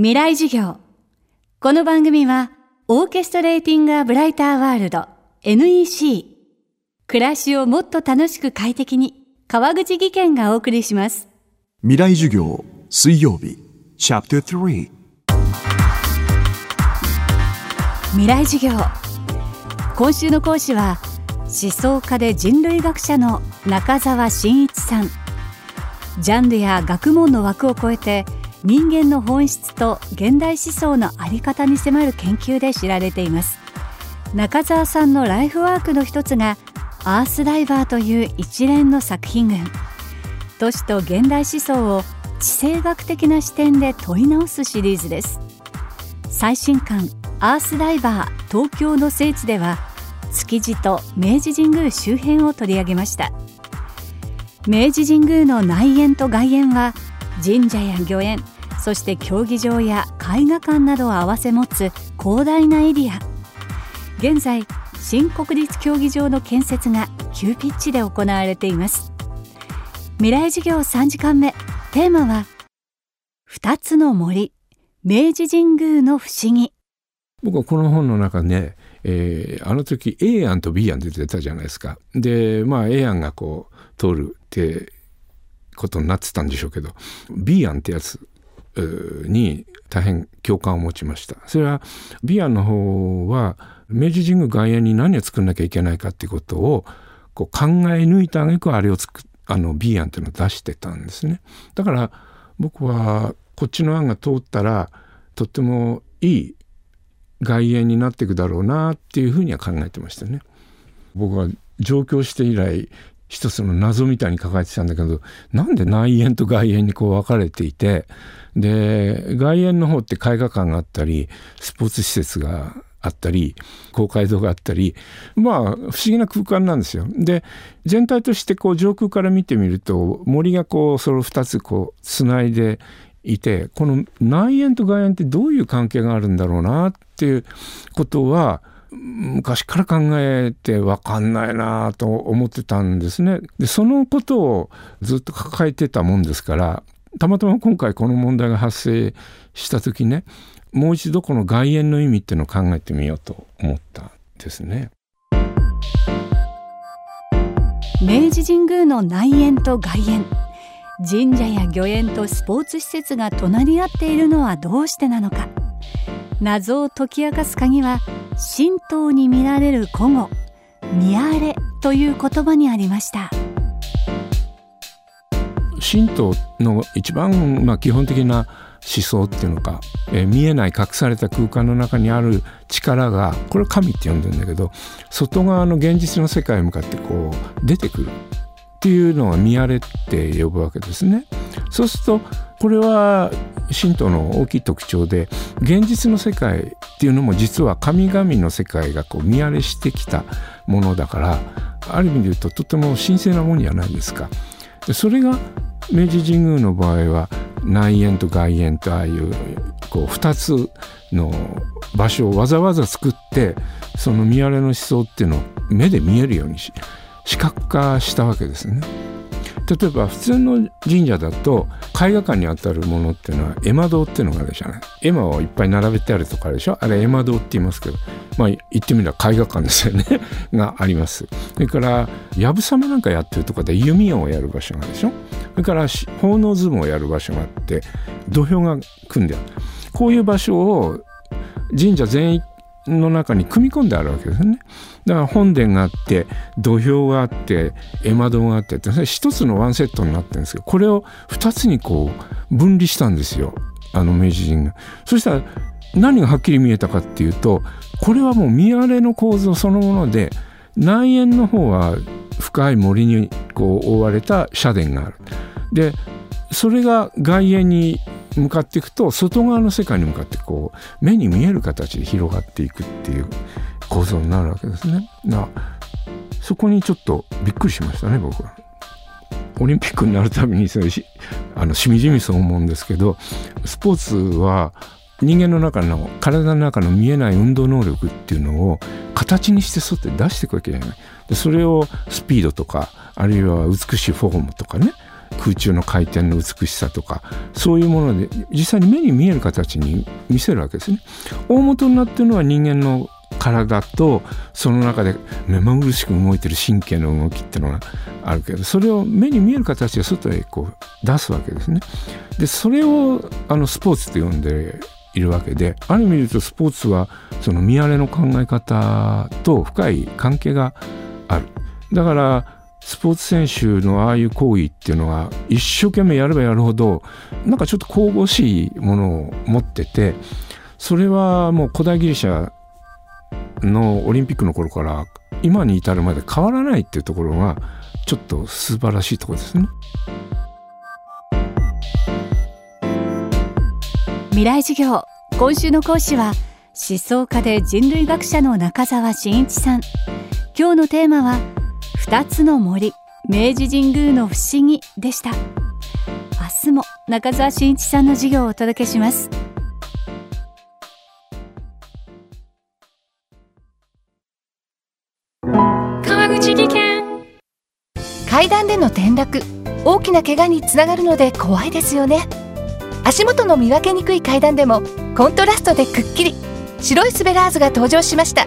未来授業。この番組はオーケストレーティング・ア・ブライター・ワールド NEC 暮らしをもっと楽しく快適に川口義賢がお送りします。未来授業水曜日。チャプター3未来授業。今週の講師は思想家で人類学者の中澤真一さん。ジャンルや学問の枠を超えて人間の本質と現代思想の在り方に迫る研究で知られています。中澤さんのライフワークの一つがアースダイバーという一連の作品群。都市と現代思想を地政学的な視点で問い直すシリーズです。最新刊アースダイバー東京の聖地では築地と明治神宮周辺を取り上げました。明治神宮の内苑と外苑は神社や御苑そして競技場や絵画館などを併せ持つ広大なエリア。現在新国立競技場の建設が急ピッチで行われています。未来授業3時間目。テーマは二つの森。明治神宮の不思議。僕はこの本の中ね、えー、あの時 A 案と B 案出てたじゃないですか。でまあ A 案がこう通るってことになってたんでしょうけど B 案ってやつに大変共感を持ちました。それは B 案の方は明治神宮外苑に何を作んなきゃいけないかっていうことをこう考え抜いた挙句あれを作あの B 案っていうのを出してたんですね。だから僕はこっちの案が通ったらとってもいい外苑になっていくだろうなっていうふうには考えてましたね。僕は上京して以来一つの謎みたいに抱えてたんだけどなんで内縁と外縁にこう分かれていてで外縁の方って絵画館があったりスポーツ施設があったり公会堂があったりまあ不思議な空間なんですよ。で全体としてこう上空から見てみると森がこうその2つこうつないでいてこの内縁と外縁ってどういう関係があるんだろうなっていうことは昔から考えて分かんないなと思ってたんですね。でそのことをずっと抱えてたもんですからたまたま今回この問題が発生した時ねもう一度この外縁の意味っていうのを考えてみようと思ったんですね。明治神宮の内縁と外縁神社や御苑とスポーツ施設が隣り合っているのはどうしてなのか謎を解き明かす鍵は神道に見られる古語「見あれ」という言葉にありました神道の一番、まあ、基本的な思想っていうのか、えー、見えない隠された空間の中にある力がこれ神って呼んでるんだけど外側の現実の世界に向かってこう出てくるっていうのは見あれって呼ぶわけですね。そうするとこれは神道の大きい特徴で現実の世界っていうのも実は神々の世界がこう見荒れしてきたものだからある意味で言うととても神聖なものじゃないですか。でそれが明治神宮の場合は内苑と外苑とああいうこう2つの場所をわざわざ作ってその見荒れの思想っていうのを目で見えるようにし視覚化したわけですね。例えば普通の神社だと絵画館にあたるものっていうのは絵馬堂っていうのがあるじゃない。絵馬をいっぱい並べてあるとかあるでしょ。あれ絵馬堂って言いますけどまあ言ってみれば絵画館ですよね。があります。それからやぶさめなんかやってるとかで弓矢をやる場所があるでしょ。それから奉納相撲をやる場所があって土俵が組んである。こういう場所を神社全域の中に組み込んであるわけですね。だから本殿があって土俵があって絵窓があってって一つのワンセットになってるんですけどこれを二つにこう分離したんですよあの明治神が。そしたら何がはっきり見えたかっていうとこれはもう見荒れの構造そのもので内縁の方は深い森にこう覆われた社殿がある。でそれが外苑に向かっていくと外側の世界に向かってこう目に見える形で広がっていくっていう構造になるわけですね。なそこにちょっとびっくりしましたね僕は。オリンピックになるたびにそれしあのしみじみそう思うんですけどスポーツは人間の中の体の中の見えない運動能力っていうのを形にして外で出していくわけじゃない。でそれをスピードとかあるいは美しいフォームとかね空中の回転の美しさとかそういうもので実際に目に見える形に見せるわけですね。大元になってるのは人間の体とその中で目まぐるしく動いてる神経の動きっていうのがあるけどそれを目に見える形で外へこう出すわけですね。でそれをあのスポーツと呼んでいるわけである意味で言うとスポーツはその見荒れの考え方と深い関係がある。だからスポーツ選手のああいう行為っていうのは一生懸命やればやるほどなんかちょっと神々しいものを持っててそれはもう古代ギリシャのオリンピックの頃から今に至るまで変わらないっていうところがちょっと素晴らしいところですね。未来授業今週の講師は思想家で人類学者の中澤真一さん今日のテーマは二つの森。明治神宮の不思議でした。明日も中澤真一さんの授業をお届けします。川口技研。階段での転落。大きな怪我につながるので怖いですよね。足元の見分けにくい階段でもコントラストでくっきり。白いスベラーズが登場しました